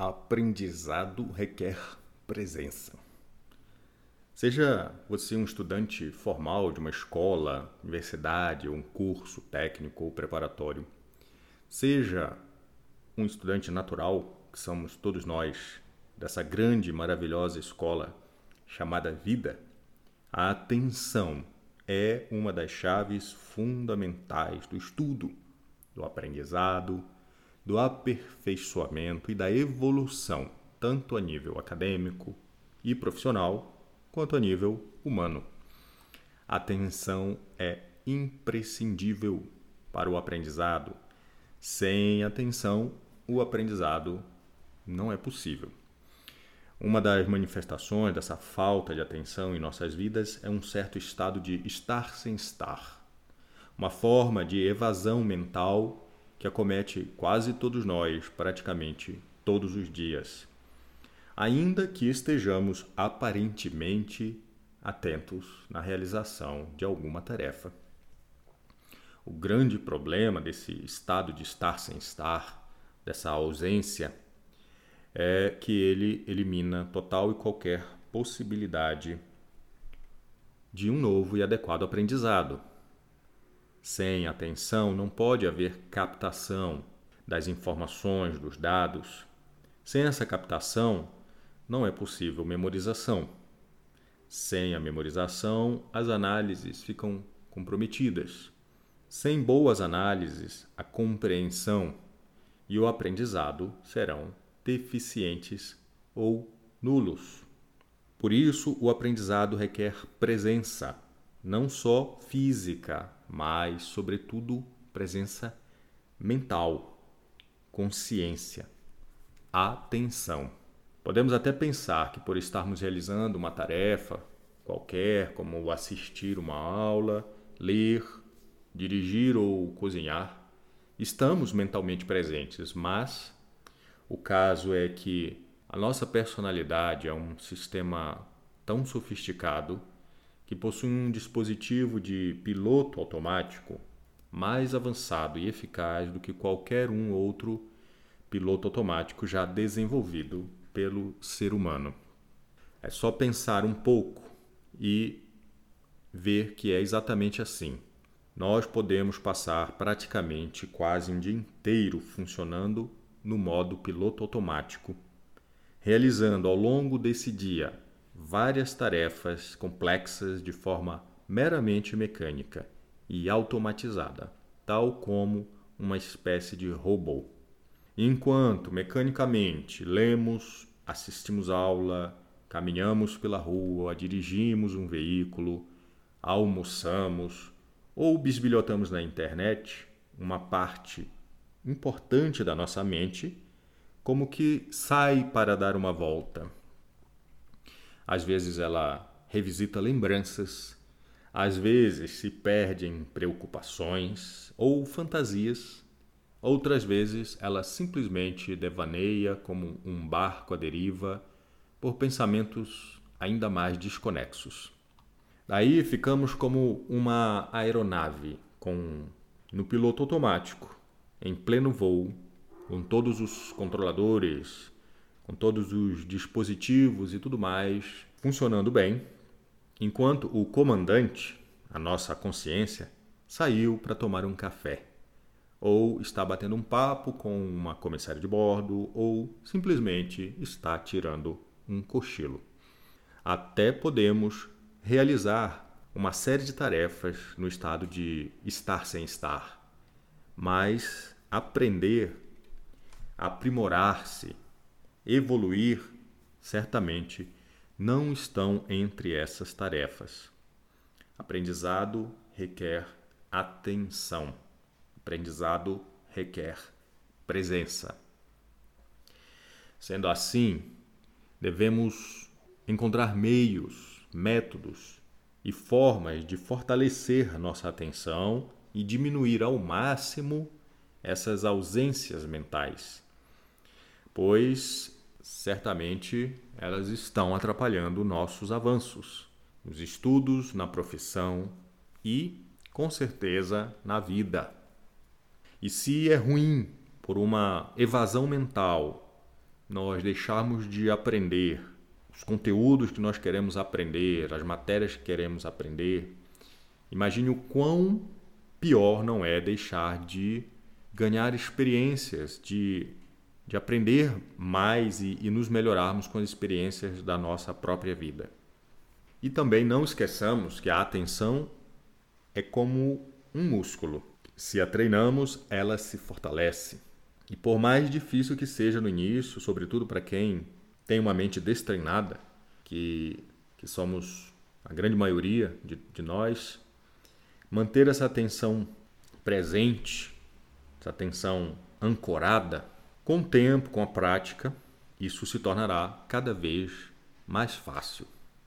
aprendizado requer presença. Seja você um estudante formal de uma escola, universidade, ou um curso técnico ou preparatório, seja um estudante natural, que somos todos nós, dessa grande e maravilhosa escola chamada vida, a atenção é uma das chaves fundamentais do estudo, do aprendizado, do aperfeiçoamento e da evolução, tanto a nível acadêmico e profissional, quanto a nível humano. A atenção é imprescindível para o aprendizado. Sem atenção, o aprendizado não é possível. Uma das manifestações dessa falta de atenção em nossas vidas é um certo estado de estar sem estar, uma forma de evasão mental que acomete quase todos nós, praticamente todos os dias. Ainda que estejamos aparentemente atentos na realização de alguma tarefa. O grande problema desse estado de estar sem estar, dessa ausência, é que ele elimina total e qualquer possibilidade de um novo e adequado aprendizado. Sem atenção, não pode haver captação das informações, dos dados. Sem essa captação, não é possível memorização. Sem a memorização, as análises ficam comprometidas. Sem boas análises, a compreensão e o aprendizado serão deficientes ou nulos. Por isso, o aprendizado requer presença, não só física, mas, sobretudo, presença mental, consciência, atenção. Podemos até pensar que, por estarmos realizando uma tarefa qualquer, como assistir uma aula, ler, dirigir ou cozinhar, estamos mentalmente presentes, mas o caso é que a nossa personalidade é um sistema tão sofisticado que possui um dispositivo de piloto automático mais avançado e eficaz do que qualquer um outro piloto automático já desenvolvido pelo ser humano. É só pensar um pouco e ver que é exatamente assim. Nós podemos passar praticamente quase um dia inteiro funcionando no modo piloto automático, realizando ao longo desse dia várias tarefas complexas de forma meramente mecânica e automatizada, tal como uma espécie de robô. Enquanto mecanicamente lemos, assistimos aula, caminhamos pela rua, dirigimos um veículo, almoçamos ou bisbilhotamos na internet, uma parte importante da nossa mente como que sai para dar uma volta. Às vezes ela revisita lembranças, às vezes se perde em preocupações ou fantasias, outras vezes ela simplesmente devaneia como um barco à deriva por pensamentos ainda mais desconexos. Daí ficamos como uma aeronave com no piloto automático, em pleno voo, com todos os controladores, com todos os dispositivos e tudo mais funcionando bem, enquanto o comandante, a nossa consciência, saiu para tomar um café, ou está batendo um papo com uma comissária de bordo, ou simplesmente está tirando um cochilo. Até podemos realizar uma série de tarefas no estado de estar sem estar mas aprender, aprimorar-se, evoluir, certamente não estão entre essas tarefas. Aprendizado requer atenção. Aprendizado requer presença. Sendo assim, devemos encontrar meios, métodos e formas de fortalecer nossa atenção e diminuir ao máximo essas ausências mentais, pois certamente elas estão atrapalhando nossos avanços nos estudos, na profissão e, com certeza, na vida. E se é ruim por uma evasão mental nós deixarmos de aprender os conteúdos que nós queremos aprender, as matérias que queremos aprender, imagine o quão pior não é deixar de ganhar experiências, de, de aprender mais e, e nos melhorarmos com as experiências da nossa própria vida. E também não esqueçamos que a atenção é como um músculo. Se a treinamos, ela se fortalece. E por mais difícil que seja no início, sobretudo para quem tem uma mente destreinada, que, que somos a grande maioria de, de nós, manter essa atenção presente, essa atenção ancorada, com o tempo, com a prática, isso se tornará cada vez mais fácil.